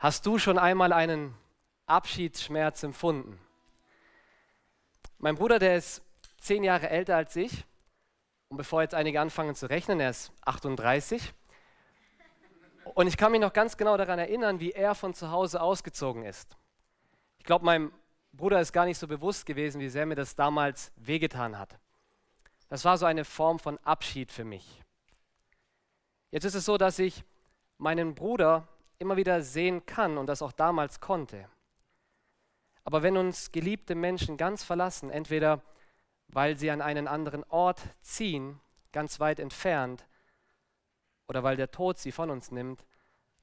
Hast du schon einmal einen Abschiedsschmerz empfunden? Mein Bruder, der ist zehn Jahre älter als ich. Und bevor jetzt einige anfangen zu rechnen, er ist 38. Und ich kann mich noch ganz genau daran erinnern, wie er von zu Hause ausgezogen ist. Ich glaube, meinem Bruder ist gar nicht so bewusst gewesen, wie sehr mir das damals wehgetan hat. Das war so eine Form von Abschied für mich. Jetzt ist es so, dass ich meinen Bruder immer wieder sehen kann und das auch damals konnte. Aber wenn uns geliebte Menschen ganz verlassen, entweder weil sie an einen anderen Ort ziehen, ganz weit entfernt, oder weil der Tod sie von uns nimmt,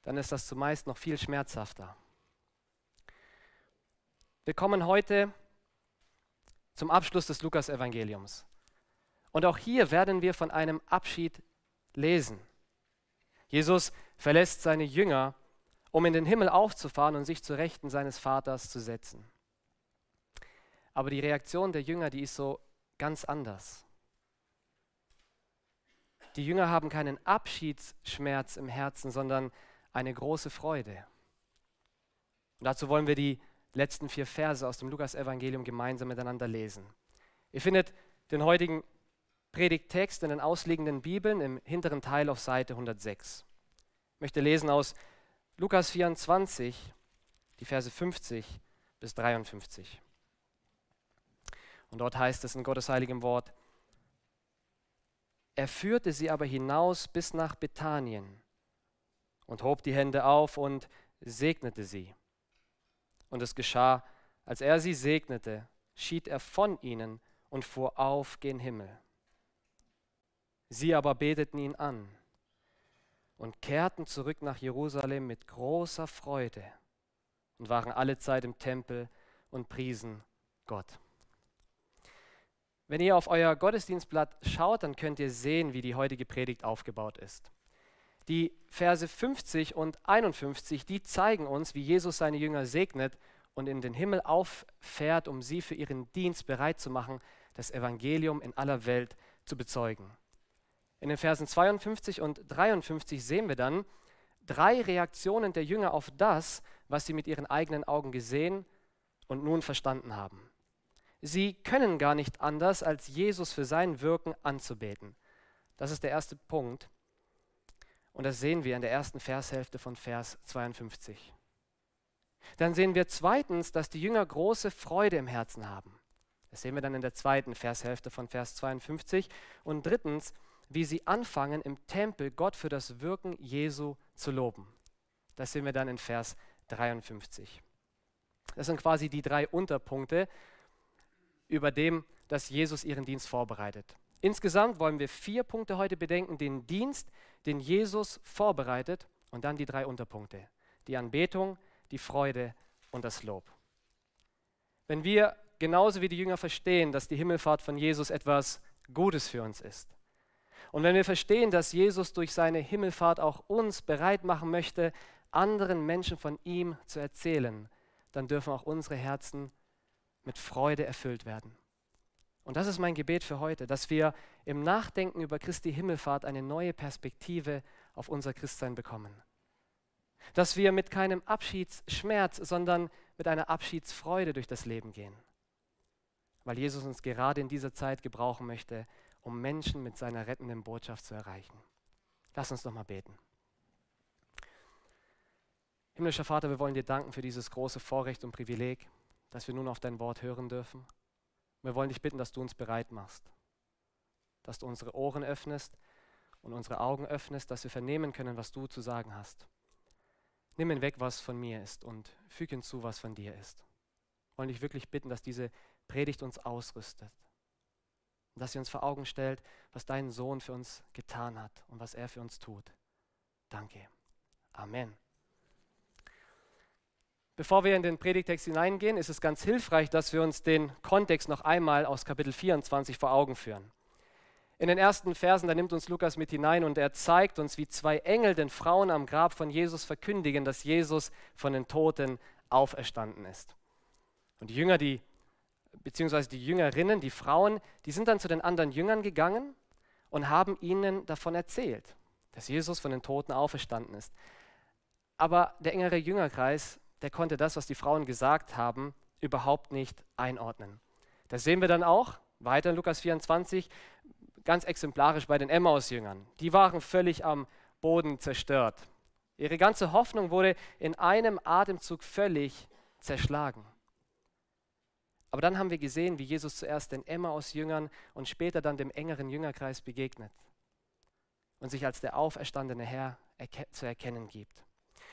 dann ist das zumeist noch viel schmerzhafter. Wir kommen heute zum Abschluss des Lukas-Evangeliums. Und auch hier werden wir von einem Abschied lesen. Jesus verlässt seine Jünger um in den Himmel aufzufahren und sich zu Rechten seines Vaters zu setzen. Aber die Reaktion der Jünger, die ist so ganz anders. Die Jünger haben keinen Abschiedsschmerz im Herzen, sondern eine große Freude. Und dazu wollen wir die letzten vier Verse aus dem Lukas-Evangelium gemeinsam miteinander lesen. Ihr findet den heutigen Predigttext in den ausliegenden Bibeln im hinteren Teil auf Seite 106. Ich möchte lesen aus Lukas 24, die Verse 50 bis 53. Und dort heißt es in Gottes heiligem Wort, er führte sie aber hinaus bis nach Bethanien und hob die Hände auf und segnete sie. Und es geschah, als er sie segnete, schied er von ihnen und fuhr auf gen Himmel. Sie aber beteten ihn an und kehrten zurück nach Jerusalem mit großer Freude und waren alle Zeit im Tempel und priesen Gott. Wenn ihr auf euer Gottesdienstblatt schaut, dann könnt ihr sehen, wie die heutige Predigt aufgebaut ist. Die Verse 50 und 51, die zeigen uns, wie Jesus seine Jünger segnet und in den Himmel auffährt, um sie für ihren Dienst bereit zu machen, das Evangelium in aller Welt zu bezeugen. In den Versen 52 und 53 sehen wir dann drei Reaktionen der Jünger auf das, was sie mit ihren eigenen Augen gesehen und nun verstanden haben. Sie können gar nicht anders, als Jesus für sein Wirken anzubeten. Das ist der erste Punkt. Und das sehen wir in der ersten Vershälfte von Vers 52. Dann sehen wir zweitens, dass die Jünger große Freude im Herzen haben. Das sehen wir dann in der zweiten Vershälfte von Vers 52. Und drittens, wie sie anfangen, im Tempel Gott für das Wirken Jesu zu loben. Das sehen wir dann in Vers 53. Das sind quasi die drei Unterpunkte, über dem, dass Jesus ihren Dienst vorbereitet. Insgesamt wollen wir vier Punkte heute bedenken, den Dienst, den Jesus vorbereitet und dann die drei Unterpunkte, die Anbetung, die Freude und das Lob. Wenn wir genauso wie die Jünger verstehen, dass die Himmelfahrt von Jesus etwas Gutes für uns ist, und wenn wir verstehen, dass Jesus durch seine Himmelfahrt auch uns bereit machen möchte, anderen Menschen von ihm zu erzählen, dann dürfen auch unsere Herzen mit Freude erfüllt werden. Und das ist mein Gebet für heute, dass wir im Nachdenken über Christi Himmelfahrt eine neue Perspektive auf unser Christsein bekommen. Dass wir mit keinem Abschiedsschmerz, sondern mit einer Abschiedsfreude durch das Leben gehen. Weil Jesus uns gerade in dieser Zeit gebrauchen möchte, um Menschen mit seiner rettenden Botschaft zu erreichen. Lass uns doch mal beten. Himmlischer Vater, wir wollen dir danken für dieses große Vorrecht und Privileg, dass wir nun auf dein Wort hören dürfen. Wir wollen dich bitten, dass du uns bereit machst, dass du unsere Ohren öffnest und unsere Augen öffnest, dass wir vernehmen können, was du zu sagen hast. Nimm hinweg, was von mir ist und füge hinzu, was von dir ist. Wir wollen dich wirklich bitten, dass diese Predigt uns ausrüstet, und dass sie uns vor Augen stellt, was dein Sohn für uns getan hat und was er für uns tut. Danke. Amen. Bevor wir in den Predigtext hineingehen, ist es ganz hilfreich, dass wir uns den Kontext noch einmal aus Kapitel 24 vor Augen führen. In den ersten Versen, da nimmt uns Lukas mit hinein und er zeigt uns, wie zwei Engel den Frauen am Grab von Jesus verkündigen, dass Jesus von den Toten auferstanden ist. Und die Jünger, die beziehungsweise die Jüngerinnen, die Frauen, die sind dann zu den anderen Jüngern gegangen und haben ihnen davon erzählt, dass Jesus von den Toten auferstanden ist. Aber der engere Jüngerkreis, der konnte das, was die Frauen gesagt haben, überhaupt nicht einordnen. Das sehen wir dann auch weiter in Lukas 24, ganz exemplarisch bei den Emmaus-Jüngern. Die waren völlig am Boden zerstört. Ihre ganze Hoffnung wurde in einem Atemzug völlig zerschlagen. Aber dann haben wir gesehen, wie Jesus zuerst den Emmaus-Jüngern und später dann dem engeren Jüngerkreis begegnet und sich als der auferstandene Herr zu erkennen gibt.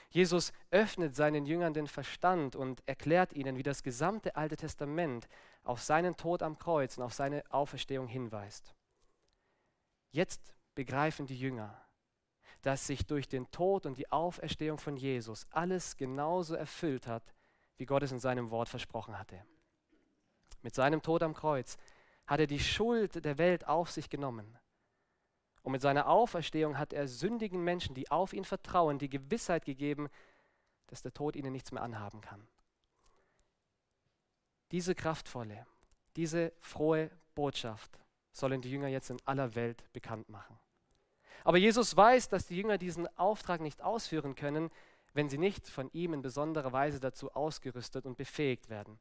Jesus öffnet seinen Jüngern den Verstand und erklärt ihnen, wie das gesamte Alte Testament auf seinen Tod am Kreuz und auf seine Auferstehung hinweist. Jetzt begreifen die Jünger, dass sich durch den Tod und die Auferstehung von Jesus alles genauso erfüllt hat, wie Gott es in seinem Wort versprochen hatte. Mit seinem Tod am Kreuz hat er die Schuld der Welt auf sich genommen. Und mit seiner Auferstehung hat er sündigen Menschen, die auf ihn vertrauen, die Gewissheit gegeben, dass der Tod ihnen nichts mehr anhaben kann. Diese kraftvolle, diese frohe Botschaft sollen die Jünger jetzt in aller Welt bekannt machen. Aber Jesus weiß, dass die Jünger diesen Auftrag nicht ausführen können, wenn sie nicht von ihm in besonderer Weise dazu ausgerüstet und befähigt werden.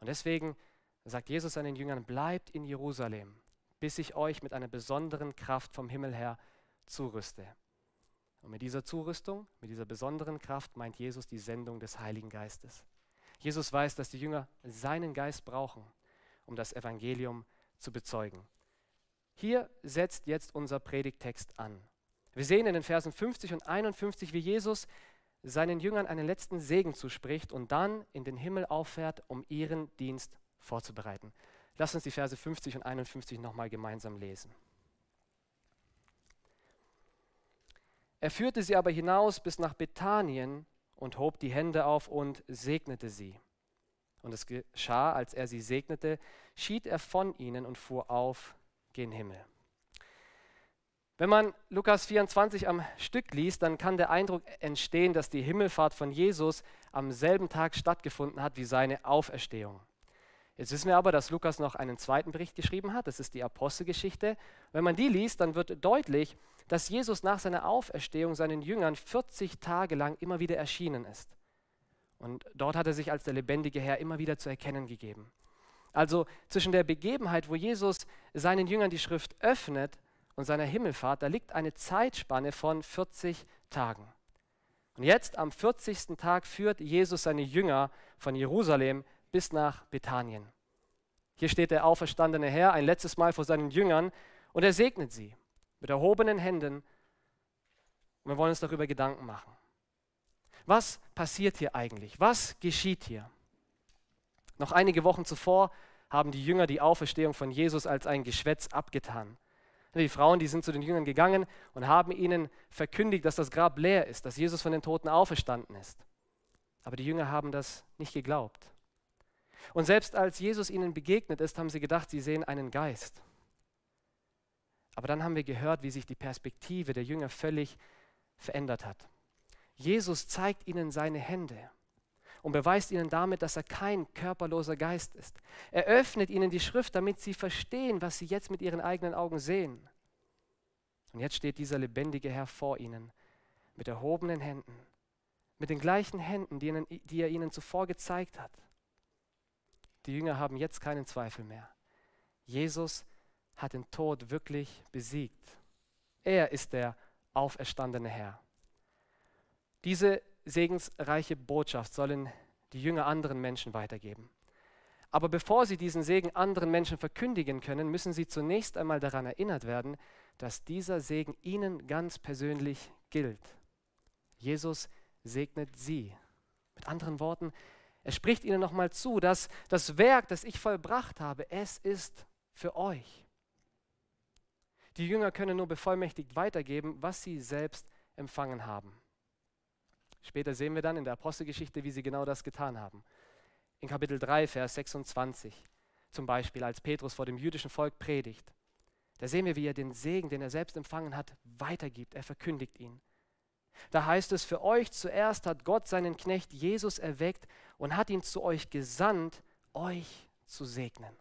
Und deswegen sagt Jesus seinen Jüngern, bleibt in Jerusalem, bis ich euch mit einer besonderen Kraft vom Himmel her zurüste. Und mit dieser Zurüstung, mit dieser besonderen Kraft meint Jesus die Sendung des Heiligen Geistes. Jesus weiß, dass die Jünger seinen Geist brauchen, um das Evangelium zu bezeugen. Hier setzt jetzt unser Predigtext an. Wir sehen in den Versen 50 und 51, wie Jesus seinen Jüngern einen letzten Segen zuspricht und dann in den Himmel auffährt, um ihren Dienst vorzubereiten. Lass uns die Verse 50 und 51 nochmal gemeinsam lesen. Er führte sie aber hinaus bis nach Bethanien und hob die Hände auf und segnete sie. Und es geschah, als er sie segnete, schied er von ihnen und fuhr auf gen Himmel. Wenn man Lukas 24 am Stück liest, dann kann der Eindruck entstehen, dass die Himmelfahrt von Jesus am selben Tag stattgefunden hat wie seine Auferstehung. Jetzt wissen wir aber, dass Lukas noch einen zweiten Bericht geschrieben hat, das ist die Apostelgeschichte. Wenn man die liest, dann wird deutlich, dass Jesus nach seiner Auferstehung seinen Jüngern 40 Tage lang immer wieder erschienen ist. Und dort hat er sich als der lebendige Herr immer wieder zu erkennen gegeben. Also zwischen der Begebenheit, wo Jesus seinen Jüngern die Schrift öffnet und seiner Himmelfahrt, da liegt eine Zeitspanne von 40 Tagen. Und jetzt am 40. Tag führt Jesus seine Jünger von Jerusalem bis nach Bethanien. Hier steht der auferstandene Herr ein letztes Mal vor seinen Jüngern und er segnet sie mit erhobenen Händen. Und wir wollen uns darüber Gedanken machen. Was passiert hier eigentlich? Was geschieht hier? Noch einige Wochen zuvor haben die Jünger die Auferstehung von Jesus als ein Geschwätz abgetan. Die Frauen, die sind zu den Jüngern gegangen und haben ihnen verkündigt, dass das Grab leer ist, dass Jesus von den Toten auferstanden ist. Aber die Jünger haben das nicht geglaubt. Und selbst als Jesus ihnen begegnet ist, haben sie gedacht, sie sehen einen Geist. Aber dann haben wir gehört, wie sich die Perspektive der Jünger völlig verändert hat. Jesus zeigt ihnen seine Hände und beweist ihnen damit, dass er kein körperloser Geist ist. Er öffnet ihnen die Schrift, damit sie verstehen, was sie jetzt mit ihren eigenen Augen sehen. Und jetzt steht dieser lebendige Herr vor ihnen mit erhobenen Händen, mit den gleichen Händen, die, ihnen, die er ihnen zuvor gezeigt hat. Die Jünger haben jetzt keinen Zweifel mehr. Jesus hat den Tod wirklich besiegt. Er ist der auferstandene Herr. Diese segensreiche Botschaft sollen die Jünger anderen Menschen weitergeben. Aber bevor sie diesen Segen anderen Menschen verkündigen können, müssen sie zunächst einmal daran erinnert werden, dass dieser Segen ihnen ganz persönlich gilt. Jesus segnet sie. Mit anderen Worten, er spricht ihnen nochmal zu, dass das Werk, das ich vollbracht habe, es ist für euch. Die Jünger können nur bevollmächtigt weitergeben, was sie selbst empfangen haben. Später sehen wir dann in der Apostelgeschichte, wie sie genau das getan haben. In Kapitel 3, Vers 26 zum Beispiel, als Petrus vor dem jüdischen Volk predigt. Da sehen wir, wie er den Segen, den er selbst empfangen hat, weitergibt. Er verkündigt ihn. Da heißt es, für euch zuerst hat Gott seinen Knecht Jesus erweckt und hat ihn zu euch gesandt, euch zu segnen.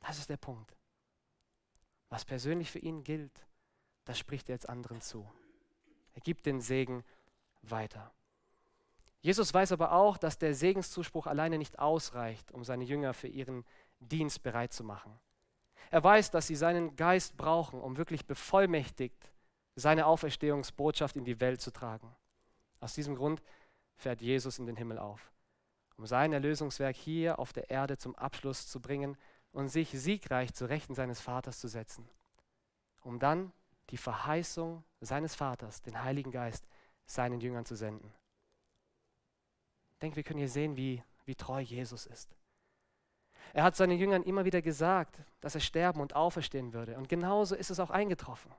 Das ist der Punkt. Was persönlich für ihn gilt, das spricht er jetzt anderen zu. Er gibt den Segen weiter. Jesus weiß aber auch, dass der Segenszuspruch alleine nicht ausreicht, um seine Jünger für ihren Dienst bereit zu machen. Er weiß, dass sie seinen Geist brauchen, um wirklich bevollmächtigt seine Auferstehungsbotschaft in die Welt zu tragen. Aus diesem Grund fährt Jesus in den Himmel auf, um sein Erlösungswerk hier auf der Erde zum Abschluss zu bringen und sich siegreich zu Rechten seines Vaters zu setzen, um dann die Verheißung seines Vaters, den Heiligen Geist, seinen Jüngern zu senden. Ich denke, wir können hier sehen, wie, wie treu Jesus ist. Er hat seinen Jüngern immer wieder gesagt, dass er sterben und auferstehen würde. Und genauso ist es auch eingetroffen.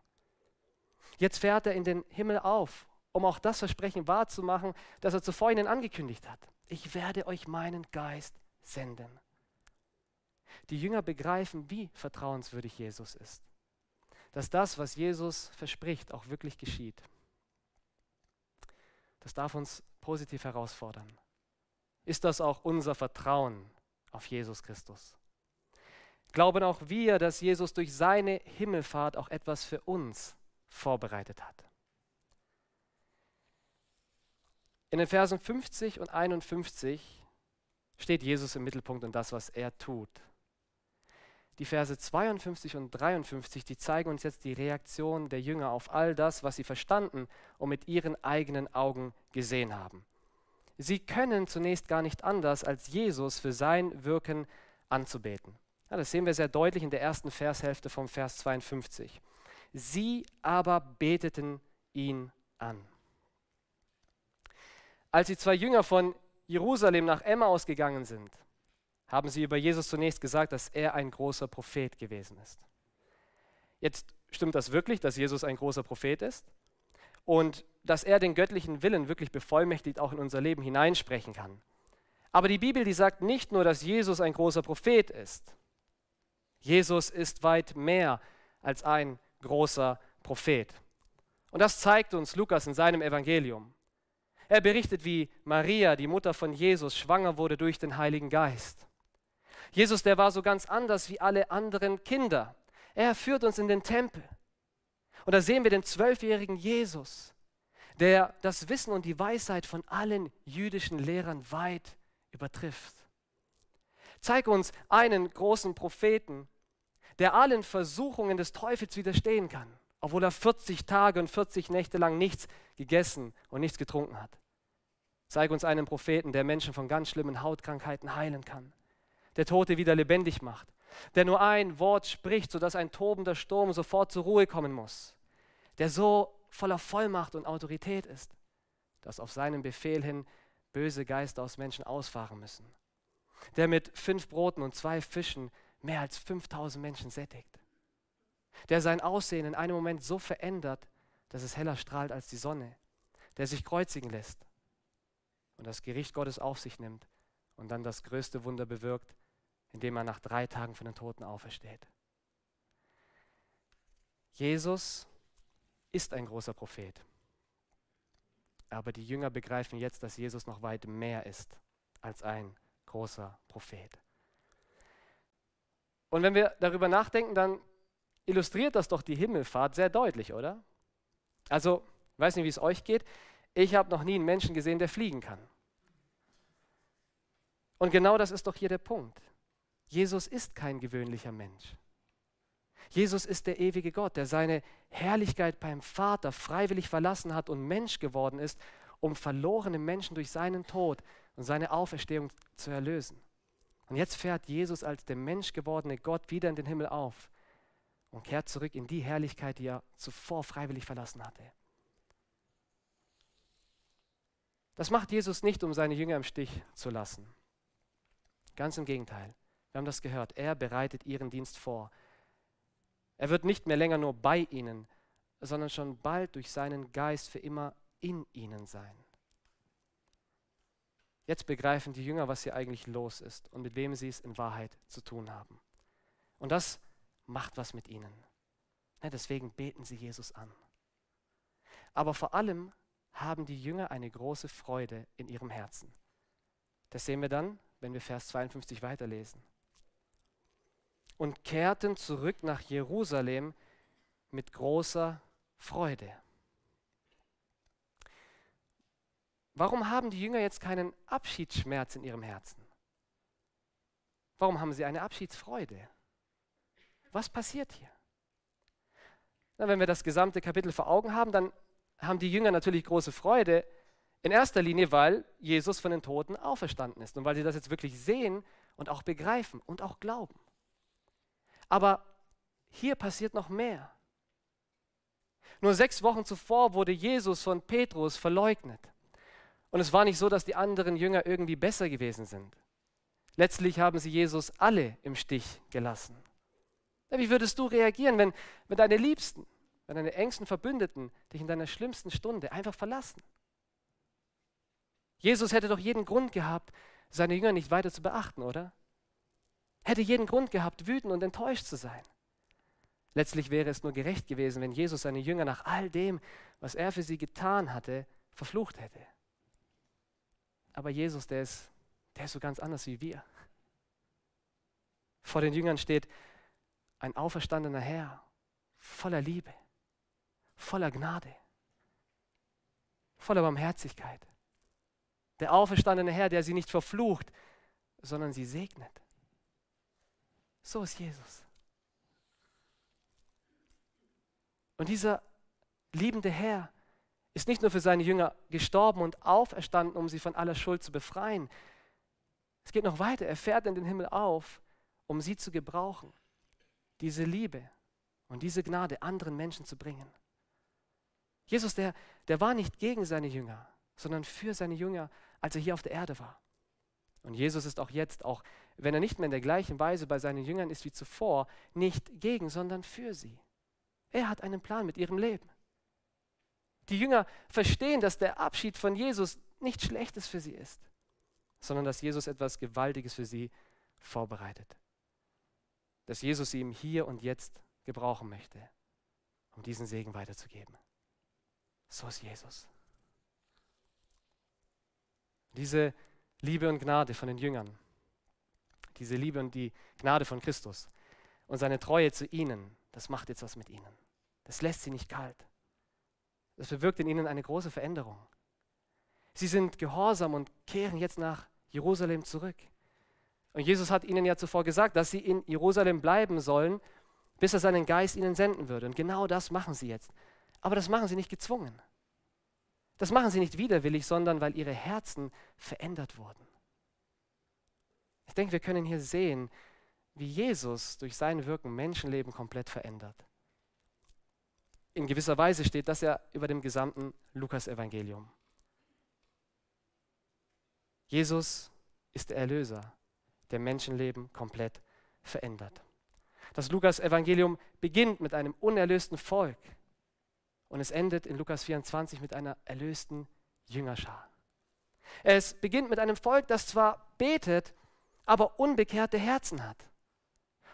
Jetzt fährt er in den Himmel auf, um auch das Versprechen wahrzumachen, das er zuvor ihnen angekündigt hat. Ich werde euch meinen Geist senden. Die Jünger begreifen, wie vertrauenswürdig Jesus ist. Dass das, was Jesus verspricht, auch wirklich geschieht. Das darf uns positiv herausfordern. Ist das auch unser Vertrauen auf Jesus Christus? Glauben auch wir, dass Jesus durch seine Himmelfahrt auch etwas für uns vorbereitet hat? In den Versen 50 und 51 steht Jesus im Mittelpunkt und das, was er tut. Die Verse 52 und 53, die zeigen uns jetzt die Reaktion der Jünger auf all das, was sie verstanden und mit ihren eigenen Augen gesehen haben. Sie können zunächst gar nicht anders, als Jesus für sein Wirken anzubeten. Ja, das sehen wir sehr deutlich in der ersten Vershälfte vom Vers 52. Sie aber beteten ihn an. Als die zwei Jünger von Jerusalem nach Emmaus gegangen sind, haben sie über Jesus zunächst gesagt, dass er ein großer Prophet gewesen ist. Jetzt stimmt das wirklich, dass Jesus ein großer Prophet ist und dass er den göttlichen Willen wirklich bevollmächtigt auch in unser Leben hineinsprechen kann. Aber die Bibel, die sagt nicht nur, dass Jesus ein großer Prophet ist. Jesus ist weit mehr als ein großer Prophet. Und das zeigt uns Lukas in seinem Evangelium. Er berichtet, wie Maria, die Mutter von Jesus, schwanger wurde durch den Heiligen Geist. Jesus, der war so ganz anders wie alle anderen Kinder. Er führt uns in den Tempel. Und da sehen wir den zwölfjährigen Jesus, der das Wissen und die Weisheit von allen jüdischen Lehrern weit übertrifft. Zeig uns einen großen Propheten, der allen Versuchungen des Teufels widerstehen kann, obwohl er 40 Tage und 40 Nächte lang nichts gegessen und nichts getrunken hat. Zeig uns einen Propheten, der Menschen von ganz schlimmen Hautkrankheiten heilen kann der Tote wieder lebendig macht, der nur ein Wort spricht, sodass ein tobender Sturm sofort zur Ruhe kommen muss, der so voller Vollmacht und Autorität ist, dass auf seinen Befehl hin böse Geister aus Menschen ausfahren müssen, der mit fünf Broten und zwei Fischen mehr als 5000 Menschen sättigt, der sein Aussehen in einem Moment so verändert, dass es heller strahlt als die Sonne, der sich kreuzigen lässt und das Gericht Gottes auf sich nimmt und dann das größte Wunder bewirkt, indem er nach drei Tagen von den Toten aufersteht. Jesus ist ein großer Prophet. Aber die Jünger begreifen jetzt, dass Jesus noch weit mehr ist als ein großer Prophet. Und wenn wir darüber nachdenken, dann illustriert das doch die Himmelfahrt sehr deutlich, oder? Also, ich weiß nicht, wie es euch geht. Ich habe noch nie einen Menschen gesehen, der fliegen kann. Und genau das ist doch hier der Punkt. Jesus ist kein gewöhnlicher Mensch. Jesus ist der ewige Gott, der seine Herrlichkeit beim Vater freiwillig verlassen hat und Mensch geworden ist, um verlorene Menschen durch seinen Tod und seine Auferstehung zu erlösen. Und jetzt fährt Jesus als der Mensch gewordene Gott wieder in den Himmel auf und kehrt zurück in die Herrlichkeit, die er zuvor freiwillig verlassen hatte. Das macht Jesus nicht, um seine Jünger im Stich zu lassen. Ganz im Gegenteil. Wir haben das gehört. Er bereitet ihren Dienst vor. Er wird nicht mehr länger nur bei ihnen, sondern schon bald durch seinen Geist für immer in ihnen sein. Jetzt begreifen die Jünger, was hier eigentlich los ist und mit wem sie es in Wahrheit zu tun haben. Und das macht was mit ihnen. Ja, deswegen beten sie Jesus an. Aber vor allem haben die Jünger eine große Freude in ihrem Herzen. Das sehen wir dann, wenn wir Vers 52 weiterlesen und kehrten zurück nach Jerusalem mit großer Freude. warum haben die Jünger jetzt keinen Abschiedsschmerz in ihrem Herzen? Warum haben sie eine Abschiedsfreude? Was passiert hier? Na, wenn wir das gesamte Kapitel vor Augen haben, dann haben die Jünger natürlich große Freude, in erster Linie, weil Jesus von den Toten auferstanden ist und weil sie das jetzt wirklich sehen und auch begreifen und auch glauben. Aber hier passiert noch mehr. Nur sechs Wochen zuvor wurde Jesus von Petrus verleugnet. Und es war nicht so, dass die anderen Jünger irgendwie besser gewesen sind. Letztlich haben sie Jesus alle im Stich gelassen. Wie würdest du reagieren, wenn, wenn deine Liebsten, wenn deine engsten Verbündeten dich in deiner schlimmsten Stunde einfach verlassen? Jesus hätte doch jeden Grund gehabt, seine Jünger nicht weiter zu beachten, oder? Hätte jeden Grund gehabt, wütend und enttäuscht zu sein. Letztlich wäre es nur gerecht gewesen, wenn Jesus seine Jünger nach all dem, was er für sie getan hatte, verflucht hätte. Aber Jesus, der ist, der ist so ganz anders wie wir. Vor den Jüngern steht ein auferstandener Herr, voller Liebe, voller Gnade, voller Barmherzigkeit. Der auferstandene Herr, der sie nicht verflucht, sondern sie segnet. So ist Jesus. Und dieser liebende Herr ist nicht nur für seine Jünger gestorben und auferstanden, um sie von aller Schuld zu befreien. Es geht noch weiter. Er fährt in den Himmel auf, um sie zu gebrauchen, diese Liebe und diese Gnade anderen Menschen zu bringen. Jesus, der, der war nicht gegen seine Jünger, sondern für seine Jünger als er hier auf der Erde war. Und Jesus ist auch jetzt, auch wenn er nicht mehr in der gleichen Weise bei seinen Jüngern ist wie zuvor, nicht gegen, sondern für sie. Er hat einen Plan mit ihrem Leben. Die Jünger verstehen, dass der Abschied von Jesus nichts Schlechtes für sie ist, sondern dass Jesus etwas Gewaltiges für sie vorbereitet. Dass Jesus ihm hier und jetzt gebrauchen möchte, um diesen Segen weiterzugeben. So ist Jesus. Diese Liebe und Gnade von den Jüngern, diese Liebe und die Gnade von Christus und seine Treue zu ihnen, das macht jetzt was mit ihnen. Das lässt sie nicht kalt. Das bewirkt in ihnen eine große Veränderung. Sie sind gehorsam und kehren jetzt nach Jerusalem zurück. Und Jesus hat ihnen ja zuvor gesagt, dass sie in Jerusalem bleiben sollen, bis er seinen Geist ihnen senden würde. Und genau das machen sie jetzt. Aber das machen sie nicht gezwungen. Das machen sie nicht widerwillig, sondern weil ihre Herzen verändert wurden. Ich denke, wir können hier sehen, wie Jesus durch sein Wirken Menschenleben komplett verändert. In gewisser Weise steht das ja über dem gesamten Lukas-Evangelium. Jesus ist der Erlöser, der Menschenleben komplett verändert. Das Lukas-Evangelium beginnt mit einem unerlösten Volk, und es endet in Lukas 24 mit einer erlösten Jüngerschar. Es beginnt mit einem Volk, das zwar betet, aber unbekehrte Herzen hat.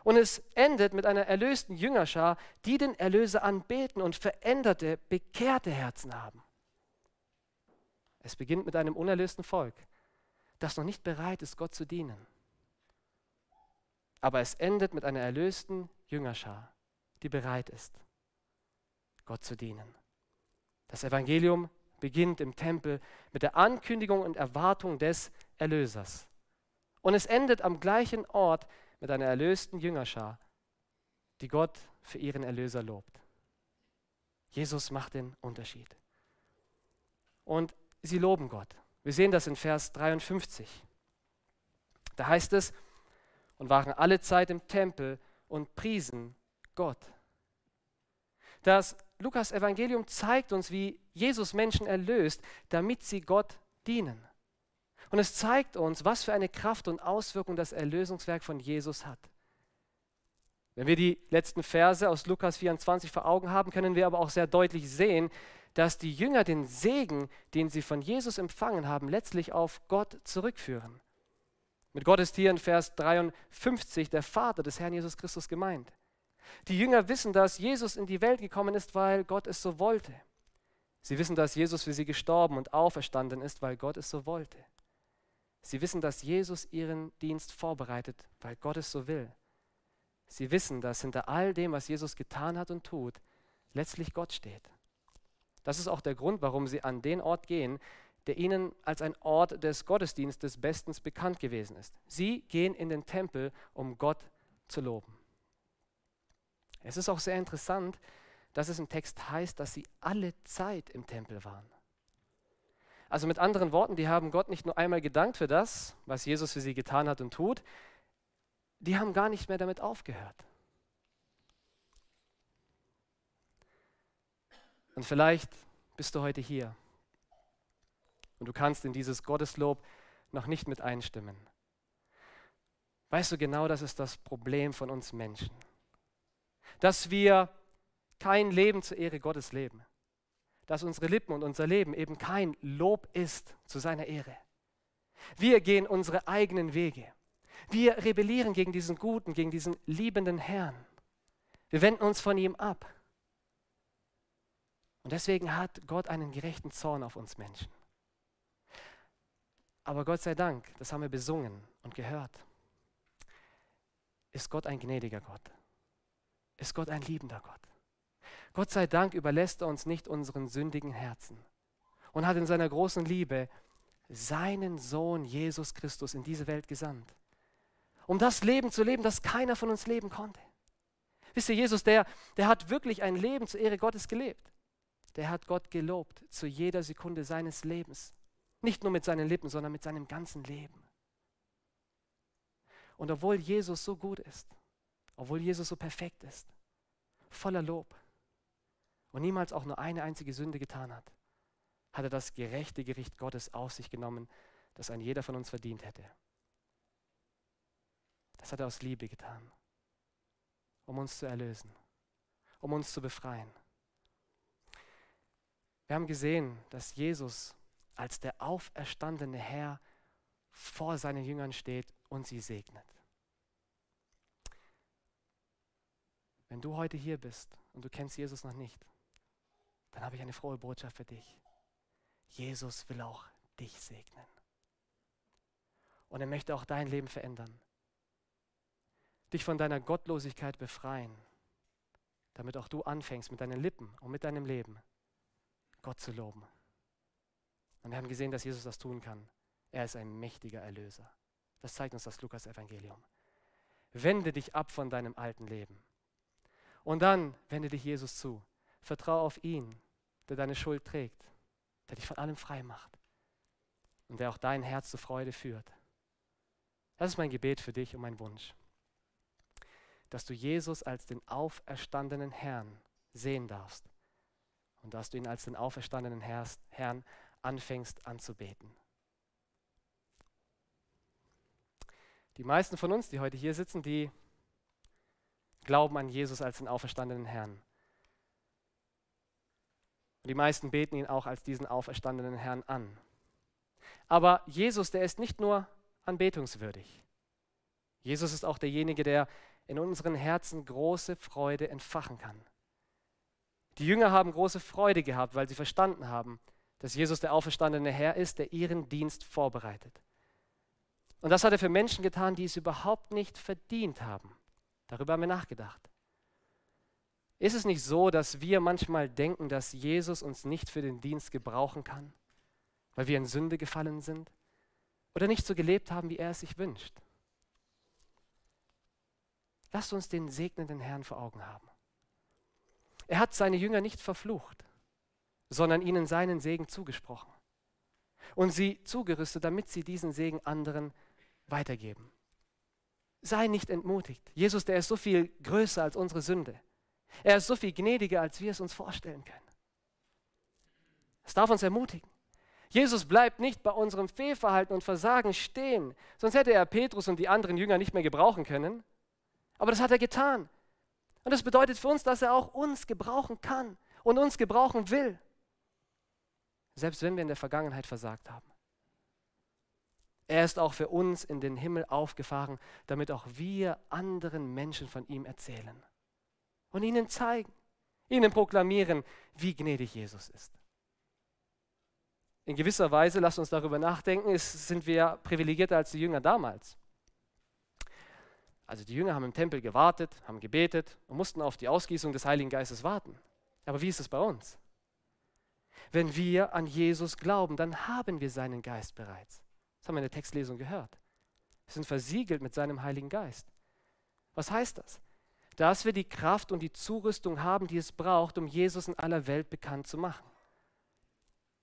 Und es endet mit einer erlösten Jüngerschar, die den Erlöser anbeten und veränderte, bekehrte Herzen haben. Es beginnt mit einem unerlösten Volk, das noch nicht bereit ist, Gott zu dienen. Aber es endet mit einer erlösten Jüngerschar, die bereit ist, Gott zu dienen. Das Evangelium beginnt im Tempel mit der Ankündigung und Erwartung des Erlösers. Und es endet am gleichen Ort mit einer erlösten Jüngerschar, die Gott für ihren Erlöser lobt. Jesus macht den Unterschied. Und sie loben Gott. Wir sehen das in Vers 53. Da heißt es, und waren alle Zeit im Tempel und priesen Gott. Das Lukas Evangelium zeigt uns, wie Jesus Menschen erlöst, damit sie Gott dienen. Und es zeigt uns, was für eine Kraft und Auswirkung das Erlösungswerk von Jesus hat. Wenn wir die letzten Verse aus Lukas 24 vor Augen haben, können wir aber auch sehr deutlich sehen, dass die Jünger den Segen, den sie von Jesus empfangen haben, letztlich auf Gott zurückführen. Mit Gott ist hier in Vers 53 der Vater des Herrn Jesus Christus gemeint. Die Jünger wissen, dass Jesus in die Welt gekommen ist, weil Gott es so wollte. Sie wissen, dass Jesus für sie gestorben und auferstanden ist, weil Gott es so wollte. Sie wissen, dass Jesus ihren Dienst vorbereitet, weil Gott es so will. Sie wissen, dass hinter all dem, was Jesus getan hat und tut, letztlich Gott steht. Das ist auch der Grund, warum sie an den Ort gehen, der ihnen als ein Ort des Gottesdienstes bestens bekannt gewesen ist. Sie gehen in den Tempel, um Gott zu loben. Es ist auch sehr interessant, dass es im Text heißt, dass sie alle Zeit im Tempel waren. Also mit anderen Worten, die haben Gott nicht nur einmal gedankt für das, was Jesus für sie getan hat und tut, die haben gar nicht mehr damit aufgehört. Und vielleicht bist du heute hier und du kannst in dieses Gotteslob noch nicht mit einstimmen. Weißt du genau, das ist das Problem von uns Menschen. Dass wir kein Leben zur Ehre Gottes leben. Dass unsere Lippen und unser Leben eben kein Lob ist zu seiner Ehre. Wir gehen unsere eigenen Wege. Wir rebellieren gegen diesen guten, gegen diesen liebenden Herrn. Wir wenden uns von ihm ab. Und deswegen hat Gott einen gerechten Zorn auf uns Menschen. Aber Gott sei Dank, das haben wir besungen und gehört, ist Gott ein gnädiger Gott. Ist Gott ein liebender Gott. Gott sei Dank überlässt er uns nicht unseren sündigen Herzen und hat in seiner großen Liebe seinen Sohn Jesus Christus in diese Welt gesandt, um das Leben zu leben, das keiner von uns leben konnte. Wisst ihr, Jesus, der, der hat wirklich ein Leben zur Ehre Gottes gelebt. Der hat Gott gelobt zu jeder Sekunde seines Lebens. Nicht nur mit seinen Lippen, sondern mit seinem ganzen Leben. Und obwohl Jesus so gut ist, obwohl Jesus so perfekt ist, voller Lob und niemals auch nur eine einzige Sünde getan hat, hat er das gerechte Gericht Gottes auf sich genommen, das ein jeder von uns verdient hätte. Das hat er aus Liebe getan, um uns zu erlösen, um uns zu befreien. Wir haben gesehen, dass Jesus als der auferstandene Herr vor seinen Jüngern steht und sie segnet. Wenn du heute hier bist und du kennst Jesus noch nicht, dann habe ich eine frohe Botschaft für dich. Jesus will auch dich segnen. Und er möchte auch dein Leben verändern. Dich von deiner Gottlosigkeit befreien, damit auch du anfängst mit deinen Lippen und mit deinem Leben Gott zu loben. Und wir haben gesehen, dass Jesus das tun kann. Er ist ein mächtiger Erlöser. Das zeigt uns das Lukas-Evangelium. Wende dich ab von deinem alten Leben. Und dann wende dich Jesus zu. Vertraue auf ihn, der deine Schuld trägt, der dich von allem frei macht und der auch dein Herz zur Freude führt. Das ist mein Gebet für dich und mein Wunsch, dass du Jesus als den auferstandenen Herrn sehen darfst und dass du ihn als den auferstandenen Herrn anfängst anzubeten. Die meisten von uns, die heute hier sitzen, die glauben an Jesus als den auferstandenen Herrn. Und die meisten beten ihn auch als diesen auferstandenen Herrn an. Aber Jesus, der ist nicht nur anbetungswürdig. Jesus ist auch derjenige, der in unseren Herzen große Freude entfachen kann. Die Jünger haben große Freude gehabt, weil sie verstanden haben, dass Jesus der auferstandene Herr ist, der ihren Dienst vorbereitet. Und das hat er für Menschen getan, die es überhaupt nicht verdient haben. Darüber haben wir nachgedacht. Ist es nicht so, dass wir manchmal denken, dass Jesus uns nicht für den Dienst gebrauchen kann, weil wir in Sünde gefallen sind oder nicht so gelebt haben, wie er es sich wünscht? Lasst uns den segnenden Herrn vor Augen haben. Er hat seine Jünger nicht verflucht, sondern ihnen seinen Segen zugesprochen und sie zugerüstet, damit sie diesen Segen anderen weitergeben. Sei nicht entmutigt. Jesus, der ist so viel größer als unsere Sünde. Er ist so viel gnädiger, als wir es uns vorstellen können. Es darf uns ermutigen. Jesus bleibt nicht bei unserem Fehlverhalten und Versagen stehen, sonst hätte er Petrus und die anderen Jünger nicht mehr gebrauchen können. Aber das hat er getan. Und das bedeutet für uns, dass er auch uns gebrauchen kann und uns gebrauchen will. Selbst wenn wir in der Vergangenheit versagt haben. Er ist auch für uns in den Himmel aufgefahren, damit auch wir anderen Menschen von ihm erzählen und ihnen zeigen, ihnen proklamieren, wie gnädig Jesus ist. In gewisser Weise, lasst uns darüber nachdenken, ist, sind wir privilegierter als die Jünger damals. Also die Jünger haben im Tempel gewartet, haben gebetet und mussten auf die Ausgießung des Heiligen Geistes warten. Aber wie ist es bei uns? Wenn wir an Jesus glauben, dann haben wir seinen Geist bereits. Das haben wir in der Textlesung gehört. Wir sind versiegelt mit seinem Heiligen Geist. Was heißt das? Dass wir die Kraft und die Zurüstung haben, die es braucht, um Jesus in aller Welt bekannt zu machen.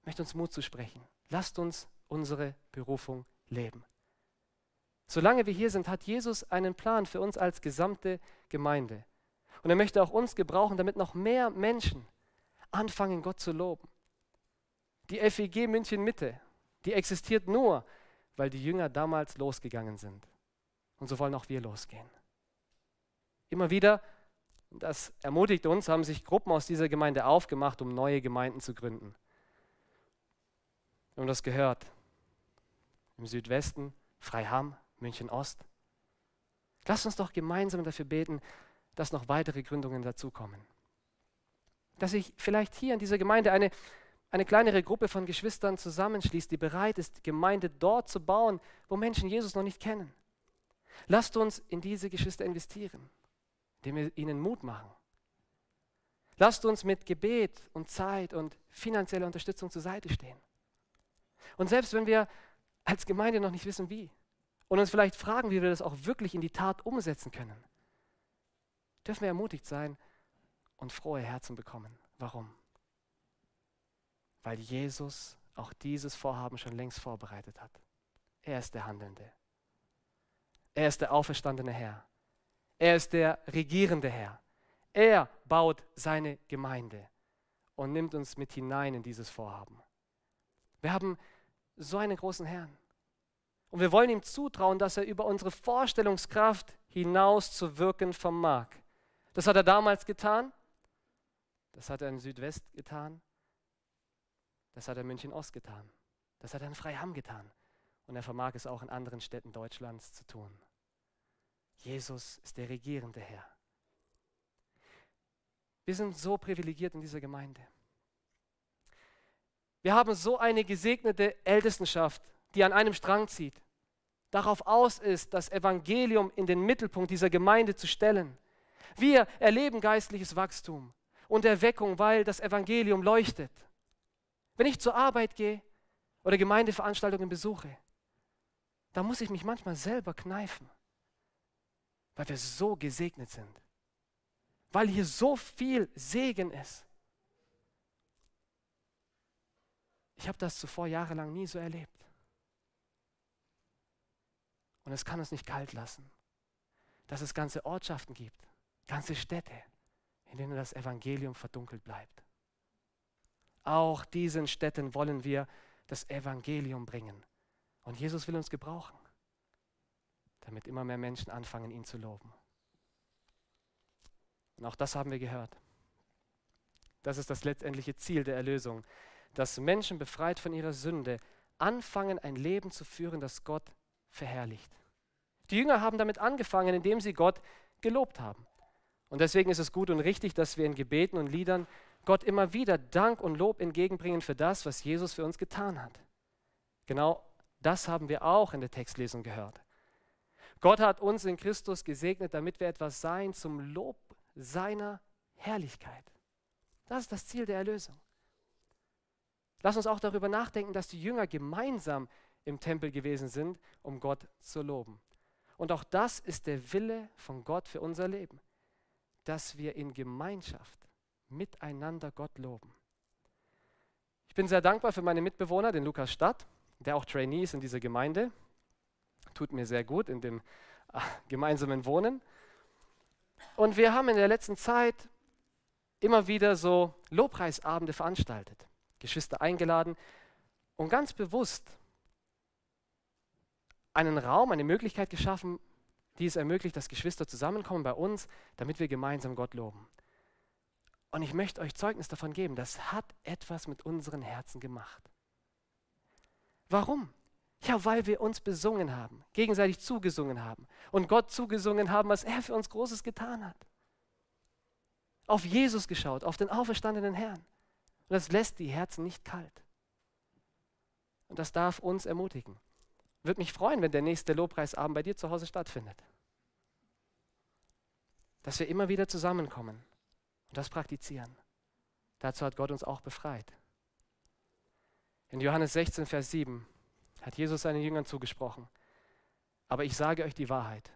Ich möchte uns Mut zu sprechen. Lasst uns unsere Berufung leben. Solange wir hier sind, hat Jesus einen Plan für uns als gesamte Gemeinde. Und er möchte auch uns gebrauchen, damit noch mehr Menschen anfangen, Gott zu loben. Die FEG München Mitte, die existiert nur, weil die Jünger damals losgegangen sind. Und so wollen auch wir losgehen. Immer wieder, das ermutigt uns, haben sich Gruppen aus dieser Gemeinde aufgemacht, um neue Gemeinden zu gründen. Wir haben das gehört. Im Südwesten, Freiham, München Ost. Lasst uns doch gemeinsam dafür beten, dass noch weitere Gründungen dazukommen. Dass sich vielleicht hier in dieser Gemeinde eine, eine kleinere Gruppe von Geschwistern zusammenschließt, die bereit ist, Gemeinde dort zu bauen, wo Menschen Jesus noch nicht kennen. Lasst uns in diese Geschwister investieren, indem wir ihnen Mut machen. Lasst uns mit Gebet und Zeit und finanzieller Unterstützung zur Seite stehen. Und selbst wenn wir als Gemeinde noch nicht wissen, wie, und uns vielleicht fragen, wie wir das auch wirklich in die Tat umsetzen können, dürfen wir ermutigt sein und frohe Herzen bekommen. Warum? Weil Jesus auch dieses Vorhaben schon längst vorbereitet hat. Er ist der Handelnde. Er ist der auferstandene Herr. Er ist der regierende Herr. Er baut seine Gemeinde und nimmt uns mit hinein in dieses Vorhaben. Wir haben so einen großen Herrn. Und wir wollen ihm zutrauen, dass er über unsere Vorstellungskraft hinaus zu wirken vermag. Das hat er damals getan. Das hat er in Südwest getan. Das hat er in München Ost getan. Das hat er in Freiham getan. Und er vermag es auch in anderen Städten Deutschlands zu tun. Jesus ist der regierende Herr. Wir sind so privilegiert in dieser Gemeinde. Wir haben so eine gesegnete Ältestenschaft, die an einem Strang zieht, darauf aus ist, das Evangelium in den Mittelpunkt dieser Gemeinde zu stellen. Wir erleben geistliches Wachstum und Erweckung, weil das Evangelium leuchtet. Wenn ich zur Arbeit gehe oder Gemeindeveranstaltungen besuche, da muss ich mich manchmal selber kneifen, weil wir so gesegnet sind, weil hier so viel Segen ist. Ich habe das zuvor jahrelang nie so erlebt. Und es kann uns nicht kalt lassen, dass es ganze Ortschaften gibt, ganze Städte, in denen das Evangelium verdunkelt bleibt. Auch diesen Städten wollen wir das Evangelium bringen. Und Jesus will uns gebrauchen, damit immer mehr Menschen anfangen, ihn zu loben. Und auch das haben wir gehört. Das ist das letztendliche Ziel der Erlösung, dass Menschen befreit von ihrer Sünde anfangen, ein Leben zu führen, das Gott verherrlicht. Die Jünger haben damit angefangen, indem sie Gott gelobt haben. Und deswegen ist es gut und richtig, dass wir in Gebeten und Liedern Gott immer wieder Dank und Lob entgegenbringen für das, was Jesus für uns getan hat. Genau das haben wir auch in der Textlesung gehört. Gott hat uns in Christus gesegnet, damit wir etwas sein zum Lob seiner Herrlichkeit. Das ist das Ziel der Erlösung. Lass uns auch darüber nachdenken, dass die Jünger gemeinsam im Tempel gewesen sind, um Gott zu loben. Und auch das ist der Wille von Gott für unser Leben, dass wir in Gemeinschaft miteinander Gott loben. Ich bin sehr dankbar für meine Mitbewohner, den Lukas Stadt, der auch Trainee ist in dieser Gemeinde. Tut mir sehr gut in dem äh, gemeinsamen Wohnen. Und wir haben in der letzten Zeit immer wieder so Lobpreisabende veranstaltet, Geschwister eingeladen und ganz bewusst einen Raum, eine Möglichkeit geschaffen, die es ermöglicht, dass Geschwister zusammenkommen bei uns, damit wir gemeinsam Gott loben. Und ich möchte euch Zeugnis davon geben, das hat etwas mit unseren Herzen gemacht. Warum? Ja, weil wir uns besungen haben, gegenseitig zugesungen haben und Gott zugesungen haben, was er für uns Großes getan hat. Auf Jesus geschaut, auf den auferstandenen Herrn. Und das lässt die Herzen nicht kalt. Und das darf uns ermutigen. Würde mich freuen, wenn der nächste Lobpreisabend bei dir zu Hause stattfindet. Dass wir immer wieder zusammenkommen und das praktizieren. Dazu hat Gott uns auch befreit. In Johannes 16, Vers 7 hat Jesus seinen Jüngern zugesprochen. Aber ich sage euch die Wahrheit.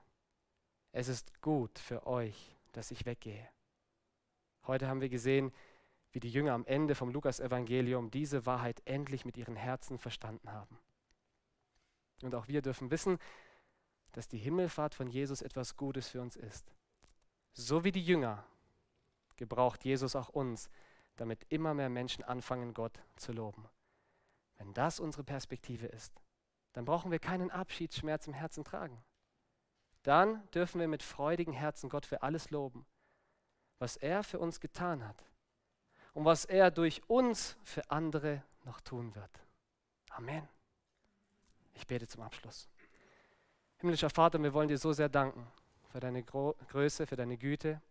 Es ist gut für euch, dass ich weggehe. Heute haben wir gesehen, wie die Jünger am Ende vom Lukas-Evangelium diese Wahrheit endlich mit ihren Herzen verstanden haben. Und auch wir dürfen wissen, dass die Himmelfahrt von Jesus etwas Gutes für uns ist. So wie die Jünger gebraucht Jesus auch uns, damit immer mehr Menschen anfangen, Gott zu loben. Wenn das unsere Perspektive ist, dann brauchen wir keinen Abschiedsschmerz im Herzen tragen. Dann dürfen wir mit freudigen Herzen Gott für alles loben, was er für uns getan hat und was er durch uns für andere noch tun wird. Amen. Ich bete zum Abschluss. Himmlischer Vater, wir wollen dir so sehr danken für deine Größe, für deine Güte.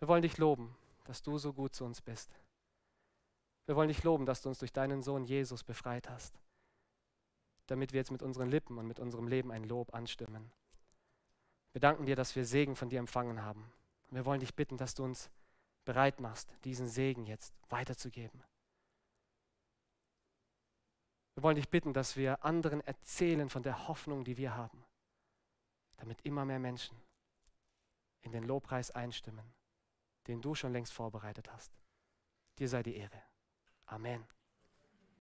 Wir wollen dich loben, dass du so gut zu uns bist. Wir wollen dich loben, dass du uns durch deinen Sohn Jesus befreit hast, damit wir jetzt mit unseren Lippen und mit unserem Leben ein Lob anstimmen. Wir danken dir, dass wir Segen von dir empfangen haben. Wir wollen dich bitten, dass du uns bereit machst, diesen Segen jetzt weiterzugeben. Wir wollen dich bitten, dass wir anderen erzählen von der Hoffnung, die wir haben, damit immer mehr Menschen in den Lobpreis einstimmen, den du schon längst vorbereitet hast. Dir sei die Ehre. Amen.